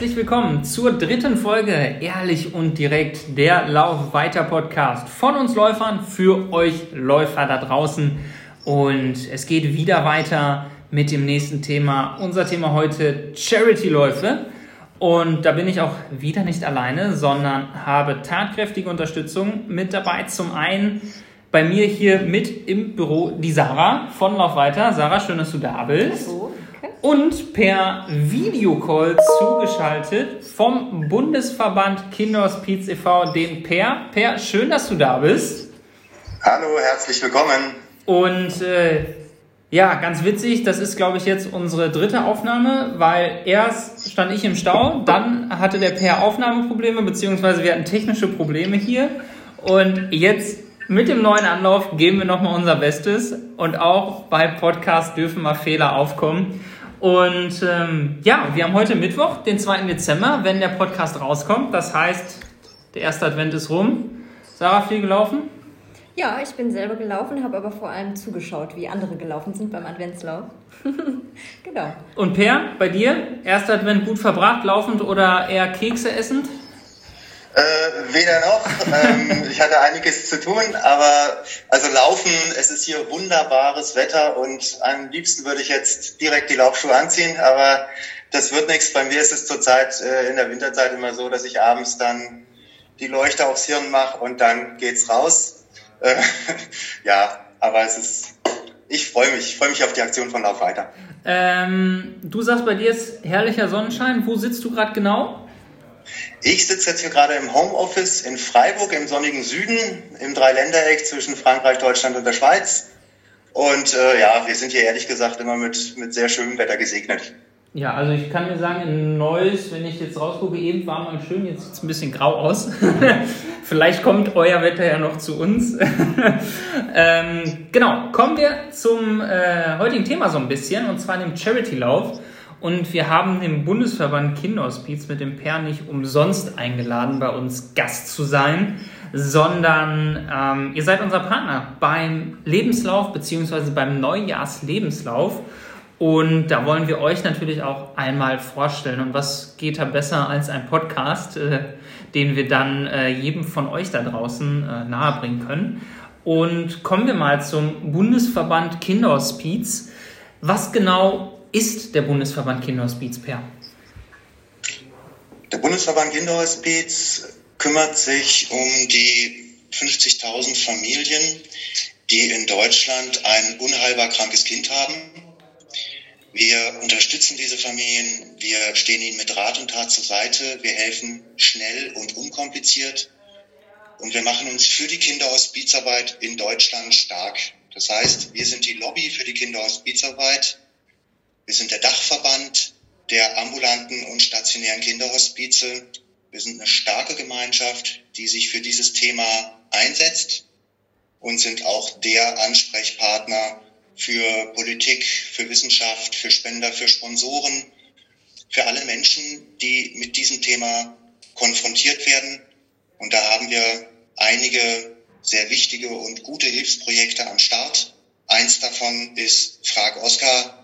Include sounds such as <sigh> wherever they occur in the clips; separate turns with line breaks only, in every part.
herzlich willkommen zur dritten Folge Ehrlich und direkt der Lauf weiter Podcast von uns Läufern für euch Läufer da draußen. Und es geht wieder weiter mit dem nächsten Thema. Unser Thema heute Charity-Läufe. Und da bin ich auch wieder nicht alleine, sondern habe tatkräftige Unterstützung mit dabei. Zum einen bei mir hier mit im Büro die Sarah von Lauf weiter. Sarah, schön, dass du da bist. Hallo und per Videocall zugeschaltet vom Bundesverband Kinderhospiz e.V., den Per. Per, schön, dass du da bist.
Hallo, herzlich willkommen.
Und äh, ja, ganz witzig, das ist, glaube ich, jetzt unsere dritte Aufnahme, weil erst stand ich im Stau, dann hatte der Per Aufnahmeprobleme, beziehungsweise wir hatten technische Probleme hier. Und jetzt mit dem neuen Anlauf geben wir nochmal unser Bestes. Und auch bei Podcast dürfen mal Fehler aufkommen. Und ähm, ja, wir haben heute Mittwoch, den 2. Dezember, wenn der Podcast rauskommt. Das heißt, der erste Advent ist rum. Sarah, viel gelaufen?
Ja, ich bin selber gelaufen, habe aber vor allem zugeschaut, wie andere gelaufen sind beim Adventslauf. <laughs>
genau. Und Per, bei dir? Erster Advent gut verbracht, laufend oder eher Kekse essend?
Äh, weder noch. ähm, ich hatte einiges zu tun, aber also laufen, es ist hier wunderbares Wetter und am liebsten würde ich jetzt direkt die Laufschuhe anziehen, aber das wird nichts. Bei mir ist es zurzeit äh, in der Winterzeit immer so, dass ich abends dann die Leuchte aufs Hirn mache und dann geht's raus. Äh, <laughs> ja, aber es ist, ich freue mich, ich freue mich auf die Aktion von Lauf weiter.
Ähm, du sagst, bei dir ist herrlicher Sonnenschein. Wo sitzt du gerade genau?
Ich sitze jetzt hier gerade im Homeoffice in Freiburg im sonnigen Süden, im Dreiländereck zwischen Frankreich, Deutschland und der Schweiz. Und äh, ja, wir sind hier ehrlich gesagt immer mit, mit sehr schönem Wetter gesegnet.
Ja, also ich kann mir sagen, in Neuss, wenn ich jetzt rausgucke, eben war mal schön, jetzt sieht es ein bisschen grau aus. <laughs> Vielleicht kommt euer Wetter ja noch zu uns. <laughs> ähm, genau, kommen wir zum äh, heutigen Thema so ein bisschen, und zwar dem Charity-Lauf. Und wir haben den Bundesverband Kinderhospiz mit dem Per nicht umsonst eingeladen, bei uns Gast zu sein, sondern ähm, ihr seid unser Partner beim Lebenslauf bzw. beim Neujahrslebenslauf. Und da wollen wir euch natürlich auch einmal vorstellen. Und was geht da besser als ein Podcast, äh, den wir dann äh, jedem von euch da draußen äh, nahebringen können. Und kommen wir mal zum Bundesverband Kinderhospiz. Was genau ist der Bundesverband Kinderhospiz, Per?
Der Bundesverband Kinderhospiz kümmert sich um die 50.000 Familien, die in Deutschland ein unheilbar krankes Kind haben. Wir unterstützen diese Familien, wir stehen ihnen mit Rat und Tat zur Seite, wir helfen schnell und unkompliziert und wir machen uns für die Kinderhospizarbeit in Deutschland stark. Das heißt, wir sind die Lobby für die Kinderhospizarbeit wir sind der Dachverband der ambulanten und stationären Kinderhospize. Wir sind eine starke Gemeinschaft, die sich für dieses Thema einsetzt und sind auch der Ansprechpartner für Politik, für Wissenschaft, für Spender, für Sponsoren, für alle Menschen, die mit diesem Thema konfrontiert werden. Und da haben wir einige sehr wichtige und gute Hilfsprojekte am Start. Eins davon ist Frag Oskar,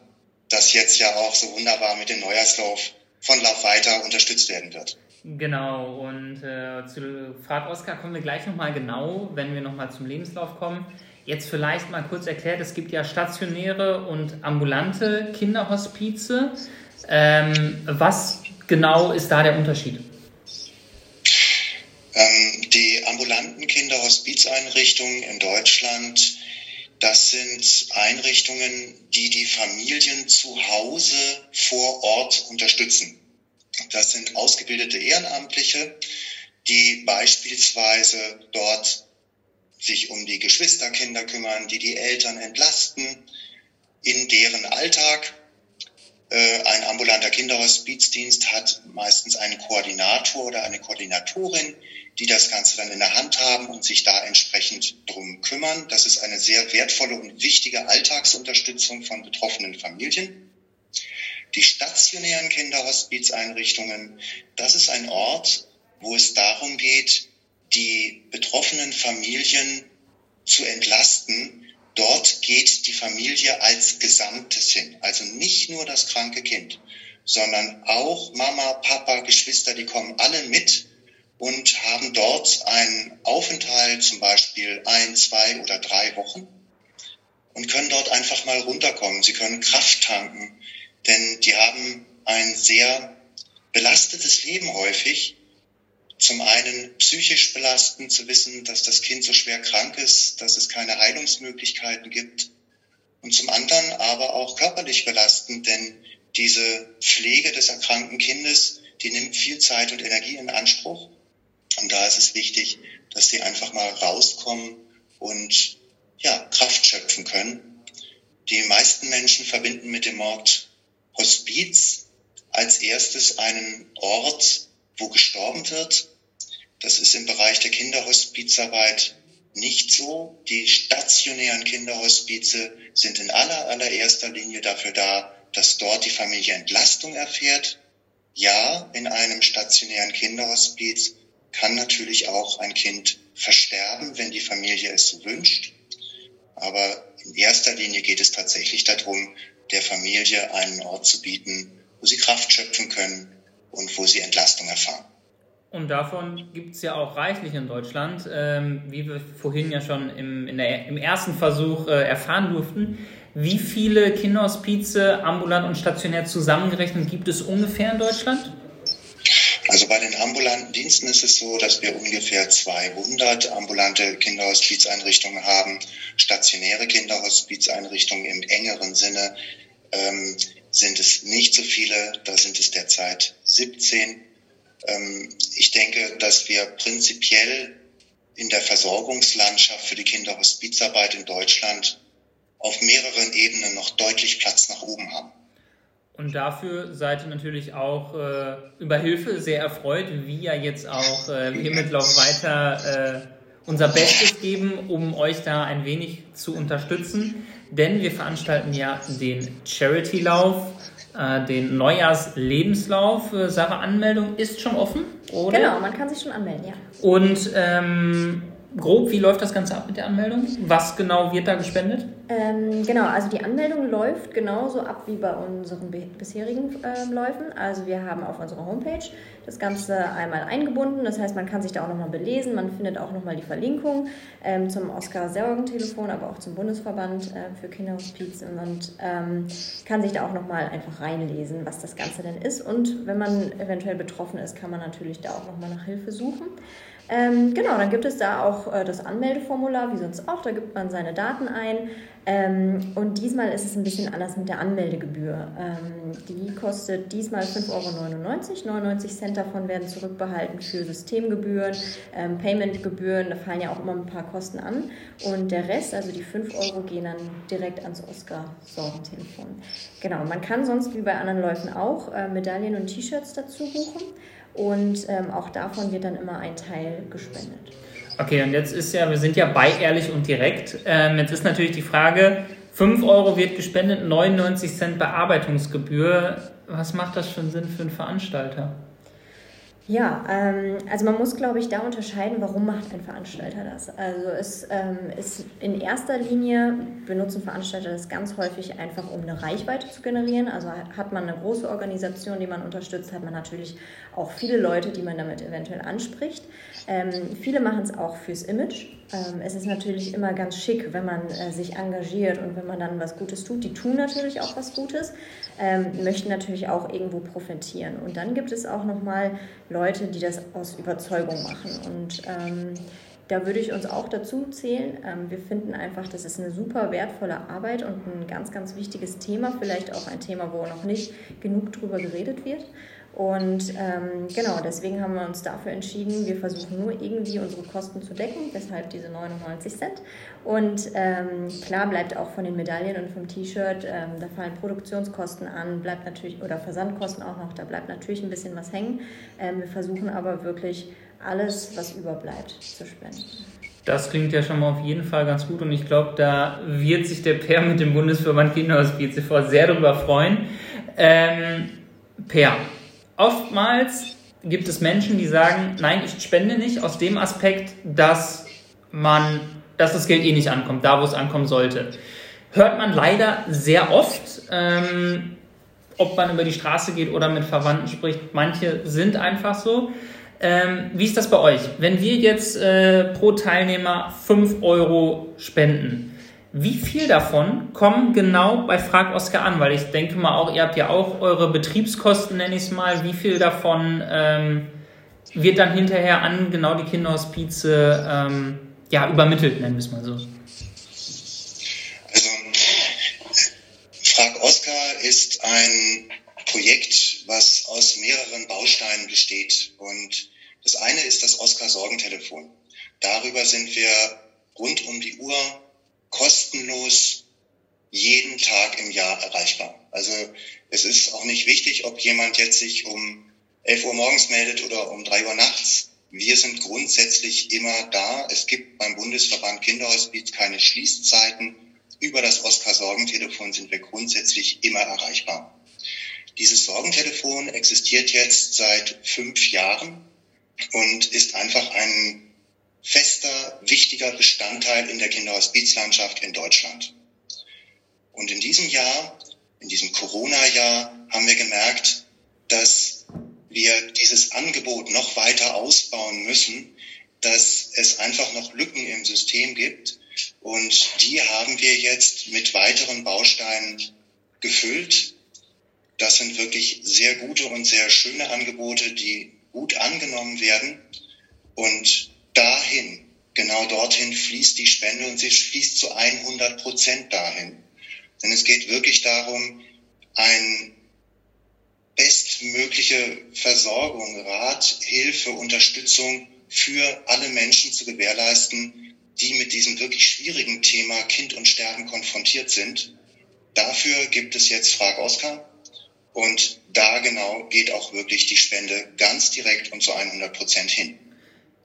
das jetzt ja auch so wunderbar mit dem Neujahrslauf von Lauf weiter unterstützt werden wird.
Genau, und äh, zu Frag Oskar kommen wir gleich nochmal genau, wenn wir nochmal zum Lebenslauf kommen. Jetzt vielleicht mal kurz erklärt, es gibt ja stationäre und ambulante Kinderhospize. Ähm, was genau ist da der Unterschied?
Ähm, die ambulanten Kinderhospizeinrichtungen in Deutschland das sind Einrichtungen, die die Familien zu Hause vor Ort unterstützen. Das sind ausgebildete Ehrenamtliche, die beispielsweise dort sich um die Geschwisterkinder kümmern, die die Eltern entlasten in deren Alltag. Äh, ein ambulanter Kinderhospizdienst hat meistens einen Koordinator oder eine Koordinatorin, die das Ganze dann in der Hand haben und sich da entsprechend drum kümmern. Das ist eine sehr wertvolle und wichtige Alltagsunterstützung von betroffenen Familien. Die stationären Kinderhospizeinrichtungen, das ist ein Ort, wo es darum geht, die betroffenen Familien zu entlasten. Dort geht die Familie als Gesamtes hin, also nicht nur das kranke Kind, sondern auch Mama, Papa, Geschwister, die kommen alle mit und haben dort einen Aufenthalt, zum Beispiel ein, zwei oder drei Wochen und können dort einfach mal runterkommen. Sie können Kraft tanken, denn die haben ein sehr belastetes Leben häufig. Zum einen psychisch belastend zu wissen, dass das Kind so schwer krank ist, dass es keine Heilungsmöglichkeiten gibt. Und zum anderen aber auch körperlich belastend, denn diese Pflege des erkrankten Kindes, die nimmt viel Zeit und Energie in Anspruch. Und da ist es wichtig, dass sie einfach mal rauskommen und ja, Kraft schöpfen können. Die meisten Menschen verbinden mit dem Wort Hospiz als erstes einen Ort, wo gestorben wird. Das ist im Bereich der Kinderhospizarbeit nicht so. Die stationären Kinderhospize sind in aller, allererster Linie dafür da, dass dort die Familie Entlastung erfährt. Ja, in einem stationären Kinderhospiz kann natürlich auch ein Kind versterben, wenn die Familie es so wünscht. Aber in erster Linie geht es tatsächlich darum, der Familie einen Ort zu bieten, wo sie Kraft schöpfen können und wo sie Entlastung erfahren.
Und davon gibt es ja auch reichlich in Deutschland, ähm, wie wir vorhin ja schon im, der, im ersten Versuch äh, erfahren durften. Wie viele Kinderhospize, ambulant und stationär zusammengerechnet gibt es ungefähr in Deutschland?
Also bei den ambulanten Diensten ist es so, dass wir ungefähr 200 ambulante Kinderhospizeinrichtungen haben. Stationäre Kinderhospizeinrichtungen im engeren Sinne ähm, sind es nicht so viele, da sind es derzeit 17. Ähm, ich denke, dass wir prinzipiell in der Versorgungslandschaft für die Kinderhospizarbeit in Deutschland auf mehreren Ebenen noch deutlich Platz nach oben haben.
Und dafür seid ihr natürlich auch äh, über Hilfe sehr erfreut, wie ja jetzt auch äh, wir mit Lauf weiter äh, unser Bestes geben, um euch da ein wenig zu unterstützen. Denn wir veranstalten ja den Charity-Lauf, äh, den Neujahrs-Lebenslauf. Sarah, Anmeldung ist schon offen,
oder? Genau, man kann sich schon anmelden, ja.
Und ähm, grob, wie läuft das Ganze ab mit der Anmeldung? Was genau wird da gespendet?
Ähm, genau, also die Anmeldung läuft genauso ab wie bei unseren bisherigen äh, Läufen. Also wir haben auf unserer Homepage das Ganze einmal eingebunden. Das heißt, man kann sich da auch nochmal belesen. Man findet auch nochmal die Verlinkung ähm, zum Oskar-Sorgen-Telefon, aber auch zum Bundesverband äh, für Kinderhospiz und ähm, kann sich da auch nochmal einfach reinlesen, was das Ganze denn ist. Und wenn man eventuell betroffen ist, kann man natürlich da auch nochmal nach Hilfe suchen. Ähm, genau, dann gibt es da auch äh, das Anmeldeformular, wie sonst auch. Da gibt man seine Daten ein. Ähm, und diesmal ist es ein bisschen anders mit der Anmeldegebühr. Ähm, die kostet diesmal 5,99 Euro. 99 Cent davon werden zurückbehalten für Systemgebühren, ähm, Paymentgebühren. Da fallen ja auch immer ein paar Kosten an. Und der Rest, also die 5 Euro, gehen dann direkt ans Oscar-Sorgentelefon. Genau, man kann sonst wie bei anderen Läufen auch äh, Medaillen und T-Shirts dazu buchen. Und ähm, auch davon wird dann immer ein Teil gespendet.
Okay, und jetzt ist ja, wir sind ja bei ehrlich und direkt. Ähm, jetzt ist natürlich die Frage, 5 Euro wird gespendet, 99 Cent Bearbeitungsgebühr. Was macht das einen Sinn für einen Veranstalter?
Ja, ähm, also man muss, glaube ich, da unterscheiden, warum macht ein Veranstalter das. Also es ähm, ist in erster Linie benutzen Veranstalter das ganz häufig einfach, um eine Reichweite zu generieren. Also hat man eine große Organisation, die man unterstützt, hat man natürlich auch viele Leute, die man damit eventuell anspricht. Ähm, viele machen es auch fürs Image. Ähm, es ist natürlich immer ganz schick, wenn man äh, sich engagiert und wenn man dann was Gutes tut. Die tun natürlich auch was Gutes, ähm, möchten natürlich auch irgendwo profitieren. Und dann gibt es auch nochmal Leute, die das aus Überzeugung machen. Und ähm, da würde ich uns auch dazu zählen. Ähm, wir finden einfach, das ist eine super wertvolle Arbeit und ein ganz, ganz wichtiges Thema. Vielleicht auch ein Thema, wo noch nicht genug drüber geredet wird. Und ähm, genau, deswegen haben wir uns dafür entschieden, wir versuchen nur irgendwie unsere Kosten zu decken, deshalb diese 99 Cent. Und ähm, klar bleibt auch von den Medaillen und vom T-Shirt, ähm, da fallen Produktionskosten an, bleibt natürlich, oder Versandkosten auch noch, da bleibt natürlich ein bisschen was hängen. Ähm, wir versuchen aber wirklich alles, was überbleibt, zu spenden.
Das klingt ja schon mal auf jeden Fall ganz gut und ich glaube, da wird sich der Per mit dem Bundesverband Kinderhospiz sofort sehr darüber freuen. Ähm, per, oftmals gibt es Menschen, die sagen, nein, ich spende nicht aus dem Aspekt, dass man, dass das Geld eh nicht ankommt, da wo es ankommen sollte. Hört man leider sehr oft. Ähm, ob man über die Straße geht oder mit Verwandten spricht. Manche sind einfach so. Ähm, wie ist das bei euch? Wenn wir jetzt äh, pro Teilnehmer 5 Euro spenden, wie viel davon kommen genau bei Frag Oscar an? Weil ich denke mal auch, ihr habt ja auch eure Betriebskosten, nenne ich es mal. Wie viel davon ähm, wird dann hinterher an genau die Kinderhospize ähm, ja, übermittelt, nennen wir es mal so?
Also, Frag Oscar ist ein Projekt, was aus mehreren Bausteinen besteht. Und das eine ist das Oscar Sorgentelefon. Darüber sind wir rund um die Uhr kostenlos jeden Tag im Jahr erreichbar. Also es ist auch nicht wichtig, ob jemand jetzt sich um 11 Uhr morgens meldet oder um 3 Uhr nachts. Wir sind grundsätzlich immer da. Es gibt beim Bundesverband Kinderhospiz keine Schließzeiten. Über das Oskar-Sorgentelefon sind wir grundsätzlich immer erreichbar. Dieses Sorgentelefon existiert jetzt seit fünf Jahren und ist einfach ein fester, wichtiger Bestandteil in der Kinderhospizlandschaft in Deutschland. Und in diesem Jahr, in diesem Corona-Jahr, haben wir gemerkt, dass wir dieses Angebot noch weiter ausbauen müssen, dass es einfach noch Lücken im System gibt. Und die haben wir jetzt mit weiteren Bausteinen gefüllt. Das sind wirklich sehr gute und sehr schöne Angebote, die gut angenommen werden. Und dahin, genau dorthin fließt die Spende und sie fließt zu 100 Prozent dahin. Denn es geht wirklich darum, ein bestmögliche Versorgung, Rat, Hilfe, Unterstützung für alle Menschen zu gewährleisten, die mit diesem wirklich schwierigen Thema Kind und Sterben konfrontiert sind. Dafür gibt es jetzt Frag Oskar. Und da genau geht auch wirklich die Spende ganz direkt und zu 100 Prozent hin.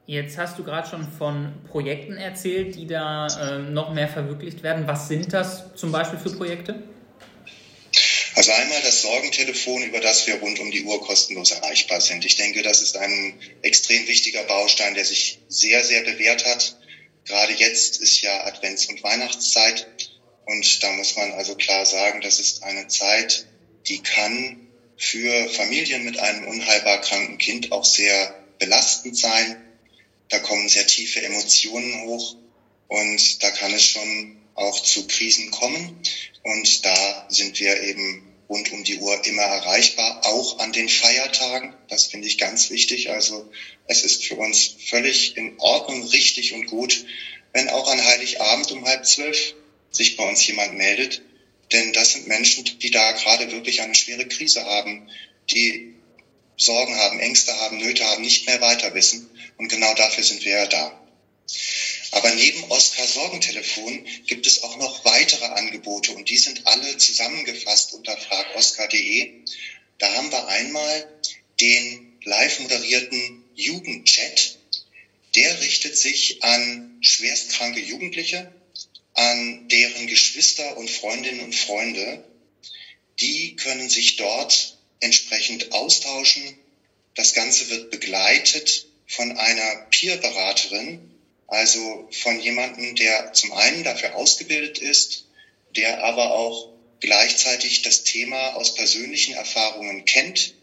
Jetzt hast du gerade schon von Projekten erzählt, die da äh, noch mehr verwirklicht werden. Was sind das zum Beispiel für Projekte?
Also einmal das Sorgentelefon, über das wir rund um die Uhr kostenlos erreichbar sind. Ich denke, das ist ein extrem wichtiger Baustein, der sich sehr, sehr bewährt hat. Gerade jetzt ist ja Advents- und Weihnachtszeit. Und da muss man also klar sagen, das ist eine Zeit, die kann für Familien mit einem unheilbar kranken Kind auch sehr belastend sein. Da kommen sehr tiefe Emotionen hoch und da kann es schon auch zu Krisen kommen. Und da sind wir eben rund um die Uhr immer erreichbar, auch an den Feiertagen. Das finde ich ganz wichtig. Also es ist für uns völlig in Ordnung, richtig und gut, wenn auch an Heiligabend um halb zwölf sich bei uns jemand meldet. Denn das sind Menschen, die da gerade wirklich eine schwere Krise haben, die Sorgen haben, Ängste haben, Nöte haben, nicht mehr weiter wissen. Und genau dafür sind wir ja da. Aber neben Oskar Sorgentelefon gibt es auch noch weitere Angebote und die sind alle zusammengefasst unter fragoskar.de. Da haben wir einmal den live moderierten Jugendchat. Der richtet sich an schwerstkranke Jugendliche, an deren Geschwister und Freundinnen und Freunde. Die können sich dort entsprechend austauschen. Das Ganze wird begleitet von einer Peer-Beraterin, also von jemandem, der zum einen dafür ausgebildet ist, der aber auch gleichzeitig das Thema aus persönlichen Erfahrungen kennt.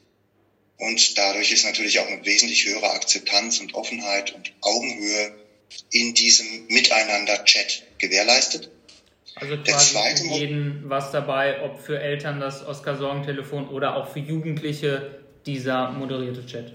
Und dadurch ist natürlich auch eine wesentlich höhere Akzeptanz und Offenheit und Augenhöhe in diesem Miteinander-Chat gewährleistet.
Also quasi für jeden was dabei, ob für Eltern das Oskar-Sorgentelefon oder auch für Jugendliche dieser moderierte Chat.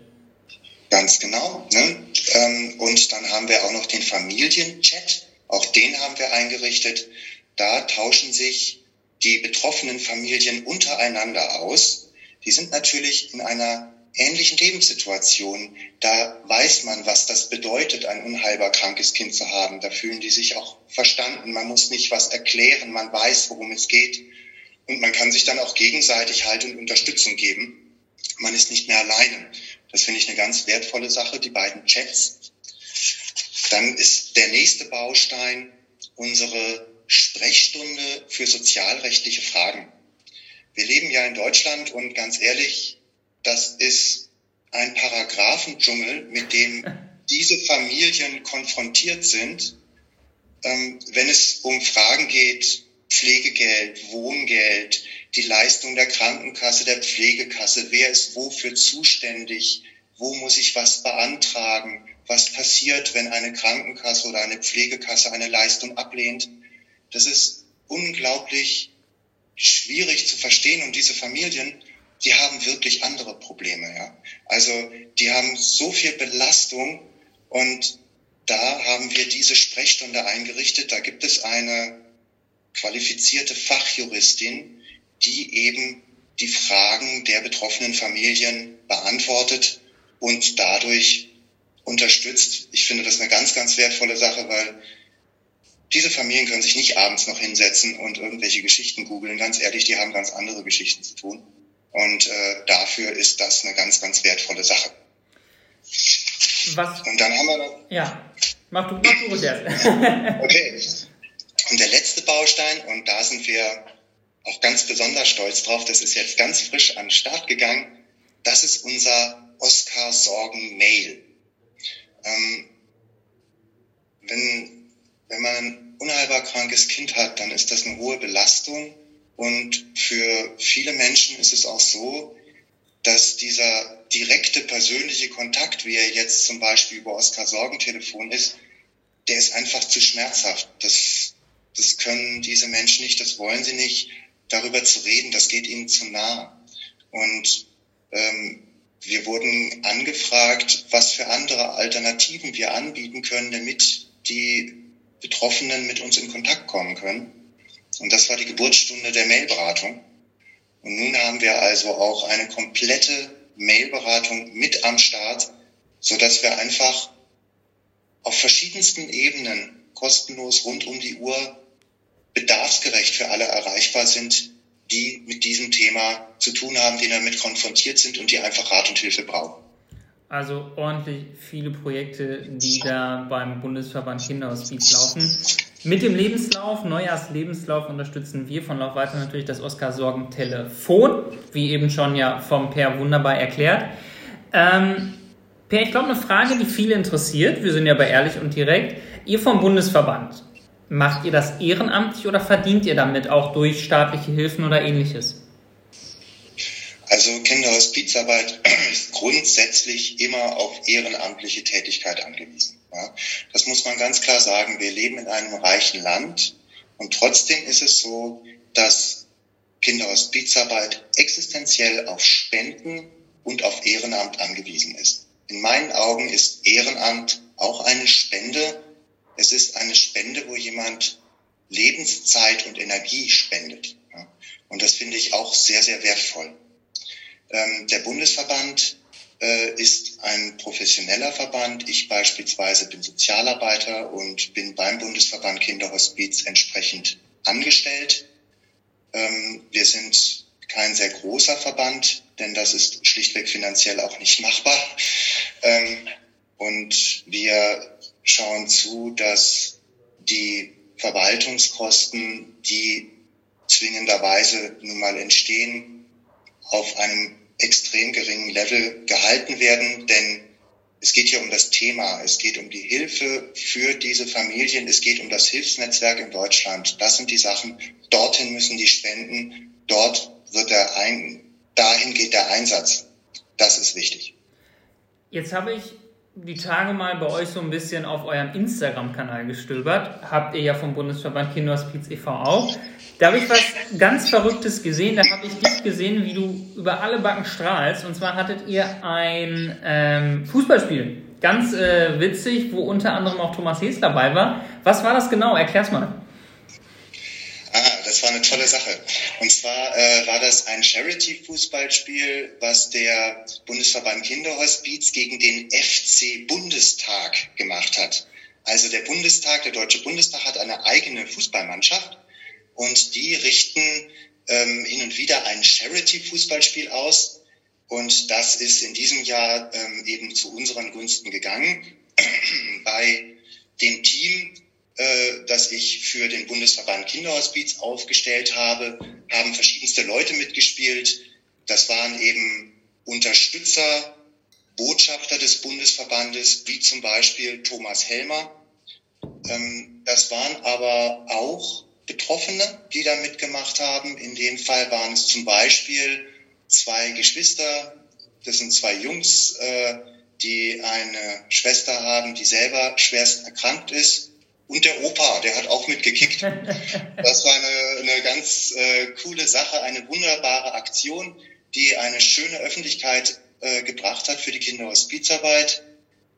Ganz genau. Ne? Ähm, und dann haben wir auch noch den Familienchat. Auch den haben wir eingerichtet. Da tauschen sich die betroffenen Familien untereinander aus. Die sind natürlich in einer ähnlichen Lebenssituation. Da weiß man, was das bedeutet, ein unheilbar krankes Kind zu haben. Da fühlen die sich auch verstanden. Man muss nicht was erklären. Man weiß, worum es geht. Und man kann sich dann auch gegenseitig Halt und Unterstützung geben. Man ist nicht mehr alleine. Das finde ich eine ganz wertvolle Sache, die beiden Chats. Dann ist der nächste Baustein unsere Sprechstunde für sozialrechtliche Fragen. Wir leben ja in Deutschland und ganz ehrlich, das ist ein Paragraphendschungel, mit dem <laughs> diese Familien konfrontiert sind, ähm, wenn es um Fragen geht, Pflegegeld, Wohngeld, die Leistung der Krankenkasse, der Pflegekasse, wer ist wofür zuständig, wo muss ich was beantragen, was passiert, wenn eine Krankenkasse oder eine Pflegekasse eine Leistung ablehnt. Das ist unglaublich schwierig zu verstehen und diese Familien, die haben wirklich andere Probleme. Ja? Also die haben so viel Belastung und da haben wir diese Sprechstunde eingerichtet. Da gibt es eine qualifizierte Fachjuristin, die eben die Fragen der betroffenen Familien beantwortet und dadurch unterstützt. Ich finde das eine ganz, ganz wertvolle Sache, weil diese Familien können sich nicht abends noch hinsetzen und irgendwelche Geschichten googeln. Ganz ehrlich, die haben ganz andere Geschichten zu tun. Und äh, dafür ist das eine ganz, ganz wertvolle Sache.
Was?
Und dann haben wir noch.
Ja, mach du, mach du
erst. <laughs> <laughs> okay. Und der letzte Baustein, und da sind wir auch ganz besonders stolz drauf, das ist jetzt ganz frisch an den Start gegangen, das ist unser Oscar Sorgen Mail. Ähm, wenn, wenn man ein unheilbar krankes Kind hat, dann ist das eine hohe Belastung und für viele Menschen ist es auch so, dass dieser direkte persönliche Kontakt, wie er jetzt zum Beispiel über Oscar Sorgentelefon ist, der ist einfach zu schmerzhaft. Das, das können diese Menschen nicht, das wollen sie nicht. Darüber zu reden, das geht ihnen zu nah. Und ähm, wir wurden angefragt, was für andere Alternativen wir anbieten können, damit die Betroffenen mit uns in Kontakt kommen können. Und das war die Geburtsstunde der Mailberatung. Und nun haben wir also auch eine komplette Mailberatung mit am Start, so dass wir einfach auf verschiedensten Ebenen kostenlos rund um die Uhr bedarfsgerecht für alle erreichbar sind, die mit diesem Thema zu tun haben, die damit konfrontiert sind und die einfach Rat und Hilfe brauchen.
Also ordentlich viele Projekte, die da beim Bundesverband Kinderhospiz laufen. Mit dem Lebenslauf, Neujahrslebenslauf unterstützen wir von Lauf weiter natürlich das Oskar Sorgen Telefon, wie eben schon ja vom Per wunderbar erklärt. Ähm, per, ich glaube, eine Frage, die viele interessiert, wir sind ja bei ehrlich und direkt. Ihr vom Bundesverband, macht ihr das ehrenamtlich oder verdient ihr damit auch durch staatliche Hilfen oder ähnliches?
Also Kinderhospizarbeit <clears throat> ist grundsätzlich immer auf ehrenamtliche Tätigkeit angewiesen. Ja. Das muss man ganz klar sagen. Wir leben in einem reichen Land und trotzdem ist es so, dass Kinderhospizarbeit existenziell auf Spenden und auf Ehrenamt angewiesen ist. In meinen Augen ist Ehrenamt auch eine Spende. Es ist eine Spende, wo jemand Lebenszeit und Energie spendet. Und das finde ich auch sehr, sehr wertvoll. Ähm, der Bundesverband äh, ist ein professioneller Verband. Ich beispielsweise bin Sozialarbeiter und bin beim Bundesverband Kinderhospiz entsprechend angestellt. Ähm, wir sind kein sehr großer Verband, denn das ist schlichtweg finanziell auch nicht <laughs> machbar. Ähm, und wir schauen zu, dass die Verwaltungskosten, die zwingenderweise nun mal entstehen, auf einem extrem geringen Level gehalten werden, denn es geht hier um das Thema, es geht um die Hilfe für diese Familien, es geht um das Hilfsnetzwerk in Deutschland. Das sind die Sachen. Dorthin müssen die spenden, dort wird der ein, dahin geht der Einsatz. Das ist wichtig.
Jetzt habe ich die Tage mal bei euch so ein bisschen auf eurem Instagram-Kanal gestöbert. Habt ihr ja vom Bundesverband Kinderhospiz e.V. auch. Da habe ich was ganz Verrücktes gesehen. Da habe ich dich gesehen, wie du über alle Backen strahlst. Und zwar hattet ihr ein ähm, Fußballspiel. Ganz äh, witzig, wo unter anderem auch Thomas Hees dabei war. Was war das genau? Erklär's mal.
Eine tolle Sache. Und zwar äh, war das ein Charity-Fußballspiel, was der Bundesverband Kinderhospiz gegen den FC Bundestag gemacht hat. Also der Bundestag, der Deutsche Bundestag hat eine eigene Fußballmannschaft und die richten ähm, hin und wieder ein Charity-Fußballspiel aus. Und das ist in diesem Jahr ähm, eben zu unseren Gunsten gegangen. <clears throat> Bei dem Team, äh, das ich für den Bundesverband Kinderhospiz aufgestellt habe, haben verschiedenste Leute mitgespielt. Das waren eben Unterstützer, Botschafter des Bundesverbandes, wie zum Beispiel Thomas Helmer. Ähm, das waren aber auch Betroffene, die da mitgemacht haben. In dem Fall waren es zum Beispiel zwei Geschwister, das sind zwei Jungs, äh, die eine Schwester haben, die selber schwerst erkrankt ist. Und der Opa, der hat auch mitgekickt. <laughs> Das war eine, eine ganz äh, coole Sache, eine wunderbare Aktion, die eine schöne Öffentlichkeit äh, gebracht hat für die Kinderhospizarbeit.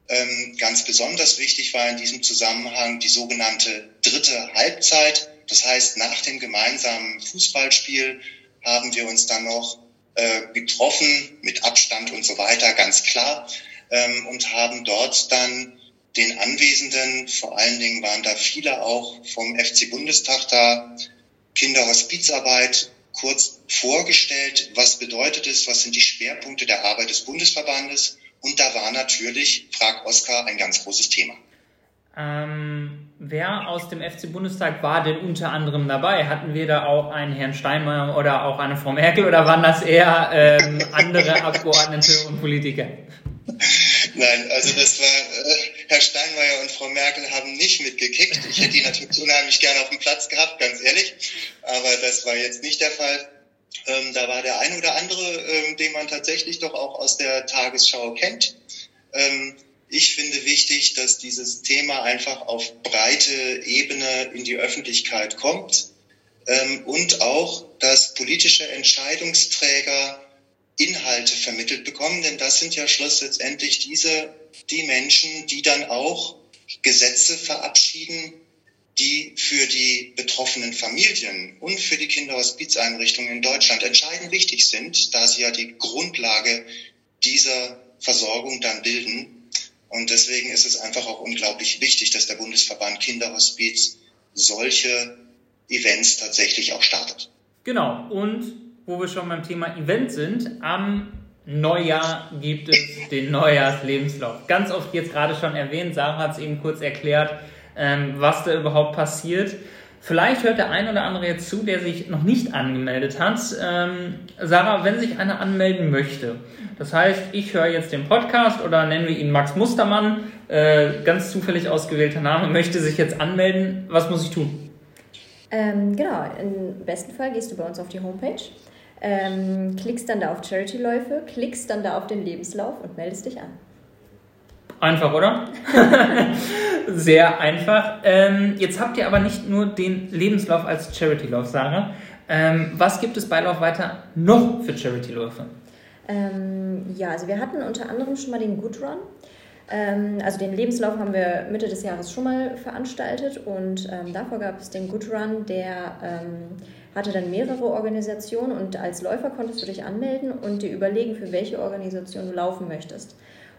Ähm, ganz besonders wichtig war in diesem Zusammenhang die sogenannte dritte Halbzeit. Das heißt, nach dem gemeinsamen Fußballspiel haben wir uns dann noch äh, getroffen, mit Abstand und so weiter, ganz klar, ähm, und haben dort dann den Anwesenden, vor allen Dingen waren da viele auch vom FC Bundestag da, Kinderhospizarbeit kurz vorgestellt, was bedeutet es, was sind die Schwerpunkte der Arbeit des Bundesverbandes und da war natürlich, frag Oskar, ein ganz großes Thema.
Ähm, wer aus dem FC Bundestag war denn unter anderem dabei? Hatten wir da auch einen Herrn Steinmeier oder auch eine Frau Merkel oder waren das eher ähm, andere <laughs> Abgeordnete und Politiker?
Nein, also das war, äh, Herr Steinmeier und Frau Merkel haben nicht mitgekickt. Ich hätte die natürlich unheimlich gerne auf dem Platz gehabt, ganz ehrlich. Aber das war jetzt nicht der Fall. Ähm, da war der ein oder andere, ähm, den man tatsächlich doch auch aus der Tagesschau kennt. Ähm, ich finde wichtig, dass dieses Thema einfach auf breite Ebene in die Öffentlichkeit kommt ähm, und auch, dass politische Entscheidungsträger Inhalte vermittelt bekommen, denn das sind ja schlussendlich diese, die Menschen, die dann auch Gesetze verabschieden, die für die betroffenen Familien und für die Kinderhospizeinrichtungen in Deutschland entscheidend wichtig sind, da sie ja die Grundlage dieser Versorgung dann bilden. Und deswegen ist es einfach auch unglaublich wichtig, dass der Bundesverband Kinderhospiz solche Events tatsächlich auch startet.
Genau. Und wo wir schon beim Thema Event sind, am Neujahr gibt es den Neujahrslebenslauf. Ganz oft jetzt gerade schon erwähnt, Sarah hat es eben kurz erklärt, ähm, was da überhaupt passiert. Vielleicht hört der ein oder andere jetzt zu, der sich noch nicht angemeldet hat. Ähm, Sarah, wenn sich einer anmelden möchte, das heißt, ich höre jetzt den Podcast oder nennen wir ihn Max Mustermann, äh, ganz zufällig ausgewählter Name, möchte sich jetzt anmelden, was muss ich tun?
Ähm, genau, im besten Fall gehst du bei uns auf die Homepage ähm, klickst dann da auf Charity-Läufe, klickst dann da auf den Lebenslauf und meldest dich an.
Einfach, oder? <laughs> Sehr einfach. Ähm, jetzt habt ihr aber nicht nur den Lebenslauf als Charity-Lauf, Sarah. Ähm, was gibt es bei Lauf weiter noch für Charity-Läufe?
Ähm, ja, also wir hatten unter anderem schon mal den Good Run. Ähm, also den Lebenslauf haben wir Mitte des Jahres schon mal veranstaltet und ähm, davor gab es den Good Run, der ähm, hatte dann mehrere Organisationen und als Läufer konntest du dich anmelden und dir überlegen, für welche Organisation du laufen möchtest.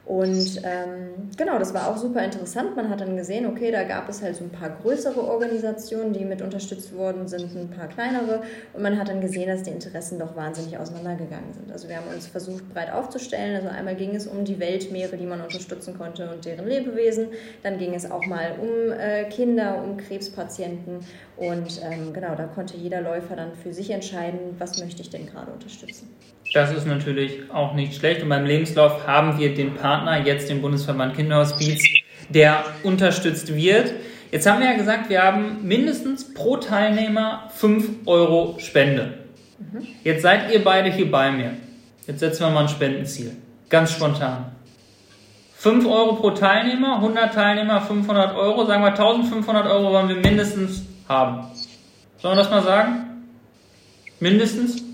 Und ähm, genau, das war auch super interessant. Man hat dann gesehen, okay, da gab es halt so ein paar größere Organisationen, die mit unterstützt worden sind, ein paar kleinere. Und man hat dann gesehen, dass die Interessen doch wahnsinnig auseinandergegangen sind. Also wir haben uns versucht, breit aufzustellen. Also einmal ging es um die Weltmeere, die man unterstützen konnte und deren Lebewesen. Dann ging es auch mal um äh, Kinder, um Krebspatienten. Und ähm, genau, da konnte jeder Läufer dann für sich entscheiden, was möchte ich denn gerade unterstützen.
Das ist natürlich auch nicht schlecht. Und beim Lebenslauf haben wir den Partner, jetzt den Bundesverband Kinderhospiz, der unterstützt wird. Jetzt haben wir ja gesagt, wir haben mindestens pro Teilnehmer 5 Euro Spende. Jetzt seid ihr beide hier bei mir. Jetzt setzen wir mal ein Spendenziel. Ganz spontan. 5 Euro pro Teilnehmer, 100 Teilnehmer, 500 Euro. Sagen wir 1500 Euro wollen wir mindestens haben. Sollen wir das mal sagen? Mindestens?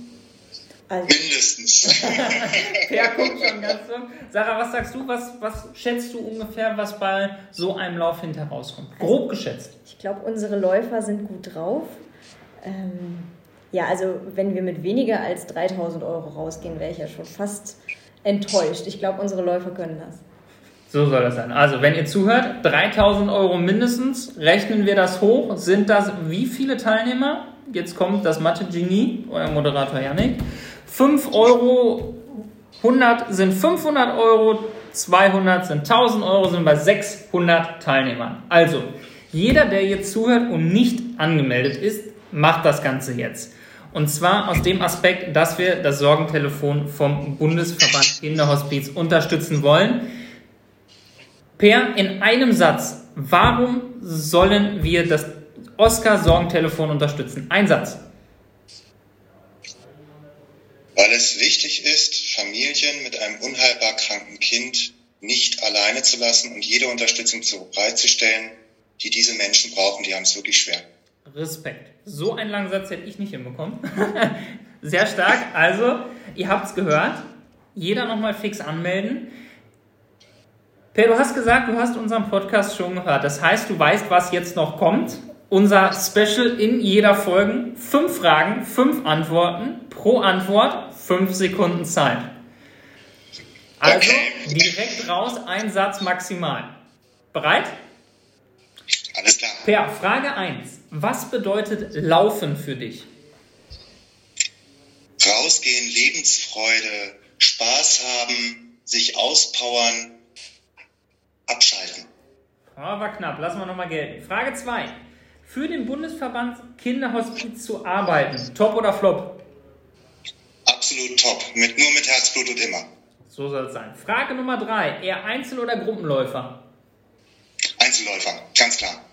Also. Mindestens. <laughs>
ja, guck schon ganz so. Sarah, was sagst du? Was, was schätzt du ungefähr, was bei so einem Lauf hinter rauskommt? Grob geschätzt.
Ich glaube, unsere Läufer sind gut drauf. Ähm, ja, also wenn wir mit weniger als 3000 Euro rausgehen, wäre ich ja schon fast enttäuscht. Ich glaube, unsere Läufer können das.
So soll das sein. Also, wenn ihr zuhört, 3000 Euro mindestens. Rechnen wir das hoch. Sind das wie viele Teilnehmer? Jetzt kommt das Mathe-Genie, euer Moderator Janik. 5 Euro, 100 sind 500 Euro, 200 sind 1000 Euro, sind bei 600 Teilnehmern. Also, jeder, der jetzt zuhört und nicht angemeldet ist, macht das Ganze jetzt. Und zwar aus dem Aspekt, dass wir das Sorgentelefon vom Bundesverband Kinderhospiz unterstützen wollen. Per, in einem Satz, warum sollen wir das Oscar Sorgentelefon unterstützen? Ein Satz.
Weil es wichtig ist, Familien mit einem unheilbar kranken Kind nicht alleine zu lassen und jede Unterstützung bereitzustellen, die diese Menschen brauchen. Die haben es wirklich schwer.
Respekt. So einen langen Satz hätte ich nicht hinbekommen. <laughs> Sehr stark. Also, ihr habt es gehört. Jeder nochmal fix anmelden. Per, du hast gesagt, du hast unseren Podcast schon gehört. Das heißt, du weißt, was jetzt noch kommt. Unser Special in jeder Folge. Fünf Fragen, fünf Antworten. Pro Antwort fünf Sekunden Zeit. Also direkt raus, ein Satz maximal. Bereit?
Alles klar.
Per, Frage 1. Was bedeutet Laufen für dich?
Rausgehen, Lebensfreude, Spaß haben, sich auspowern, abschalten.
Oh, war knapp, lassen wir nochmal gelten. Frage 2. Für den Bundesverband Kinderhospiz zu arbeiten, top oder flop?
Absolut top, mit, nur mit Herzblut und immer.
So soll es sein. Frage Nummer 3. Eher Einzel- oder Gruppenläufer?
Einzelläufer, ganz klar.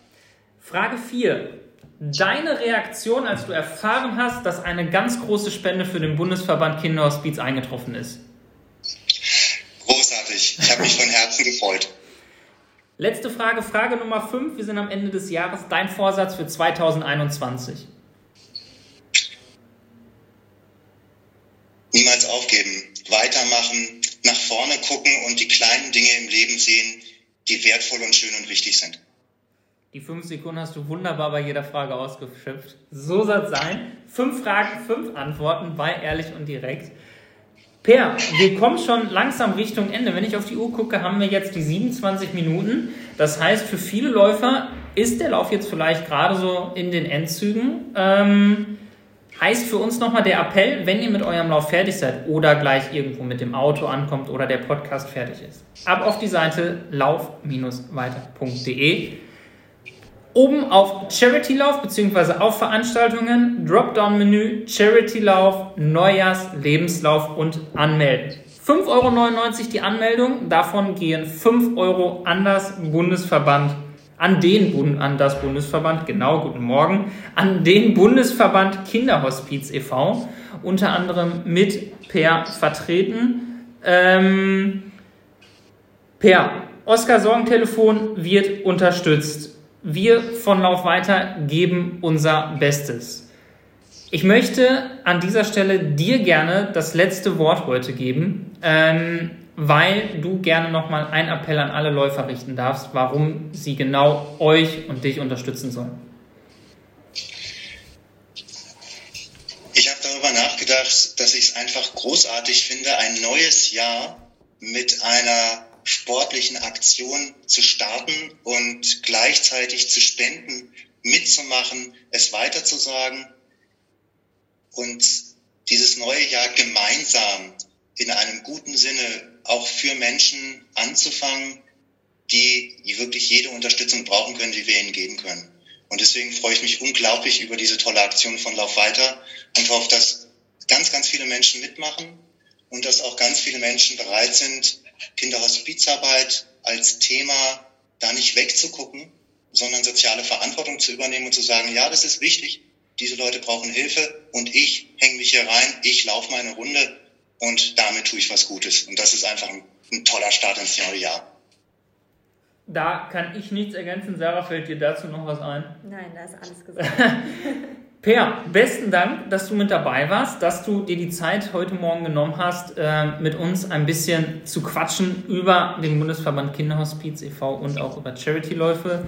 Frage 4. Deine Reaktion, als du erfahren hast, dass eine ganz große Spende für den Bundesverband Kinderhospiz eingetroffen ist?
Großartig. Ich habe mich von Herzen gefreut.
Letzte Frage, Frage Nummer 5. Wir sind am Ende des Jahres. Dein Vorsatz für 2021?
Niemals aufgeben, weitermachen, nach vorne gucken und die kleinen Dinge im Leben sehen, die wertvoll und schön und wichtig sind.
Die fünf Sekunden hast du wunderbar bei jeder Frage ausgeschöpft. So soll es sein. Fünf Fragen, fünf Antworten bei Ehrlich und Direkt. Per, wir kommen schon langsam Richtung Ende. Wenn ich auf die Uhr gucke, haben wir jetzt die 27 Minuten. Das heißt, für viele Läufer ist der Lauf jetzt vielleicht gerade so in den Endzügen. Ähm, heißt für uns nochmal der Appell, wenn ihr mit eurem Lauf fertig seid oder gleich irgendwo mit dem Auto ankommt oder der Podcast fertig ist. Ab auf die Seite lauf-weiter.de Oben auf Charity-Lauf bzw. auf Veranstaltungen, Dropdown-Menü, Charity-Lauf, Neujahrs-, Lebenslauf und Anmelden. 5,99 Euro die Anmeldung, davon gehen 5 Euro an das Bundesverband, an den Bund, an das Bundesverband, genau, guten Morgen, an den Bundesverband Kinderhospiz e.V., unter anderem mit Per vertreten. Ähm, per Oscar Sorgentelefon wird unterstützt wir von Lauf weiter geben unser Bestes. Ich möchte an dieser Stelle dir gerne das letzte Wort heute geben, ähm, weil du gerne nochmal einen Appell an alle Läufer richten darfst, warum sie genau euch und dich unterstützen sollen.
Ich habe darüber nachgedacht, dass ich es einfach großartig finde, ein neues Jahr mit einer sportlichen Aktion zu starten und gleichzeitig zu spenden, mitzumachen, es weiterzusagen und dieses neue Jahr gemeinsam in einem guten Sinne auch für Menschen anzufangen, die wirklich jede Unterstützung brauchen können, die wir ihnen geben können. Und deswegen freue ich mich unglaublich über diese tolle Aktion von Lauf weiter und hoffe, dass ganz, ganz viele Menschen mitmachen und dass auch ganz viele Menschen bereit sind, Kinderhospizarbeit als Thema da nicht wegzugucken, sondern soziale Verantwortung zu übernehmen und zu sagen, ja, das ist wichtig, diese Leute brauchen Hilfe und ich hänge mich hier rein, ich laufe meine Runde und damit tue ich was Gutes. Und das ist einfach ein, ein toller Start ins neue Jahr.
Da kann ich nichts ergänzen. Sarah, fällt dir dazu noch was ein?
Nein, da ist alles gesagt. <laughs>
Per, besten Dank, dass du mit dabei warst, dass du dir die Zeit heute Morgen genommen hast, äh, mit uns ein bisschen zu quatschen über den Bundesverband Kinderhospiz e.V. und auch über Charity-Läufe.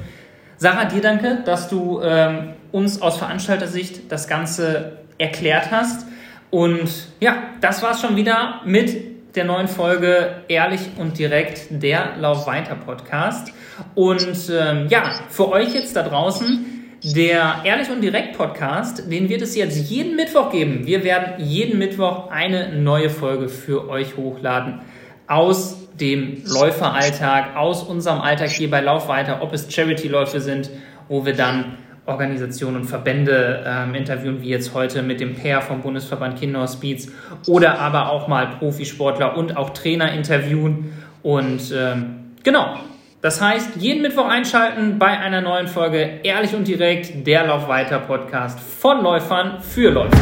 Sarah, dir danke, dass du ähm, uns aus Veranstaltersicht das Ganze erklärt hast. Und ja, das war's schon wieder mit der neuen Folge Ehrlich und Direkt, der Lauf weiter Podcast. Und ähm, ja, für euch jetzt da draußen, der Ehrlich und Direkt Podcast, den wird es jetzt jeden Mittwoch geben. Wir werden jeden Mittwoch eine neue Folge für euch hochladen aus dem Läuferalltag, aus unserem Alltag hier bei Lauf weiter, ob es Charity-Läufe sind, wo wir dann Organisationen und Verbände ähm, interviewen, wie jetzt heute mit dem Pair vom Bundesverband Kinderhospiz oder aber auch mal Profisportler und auch Trainer interviewen. Und ähm, genau, Das heißt, jeden Mittwoch einschalten bei einer neuen Folge Ehrlich und direkt, der Lauf weiter Podcast von Läufern für Läufer.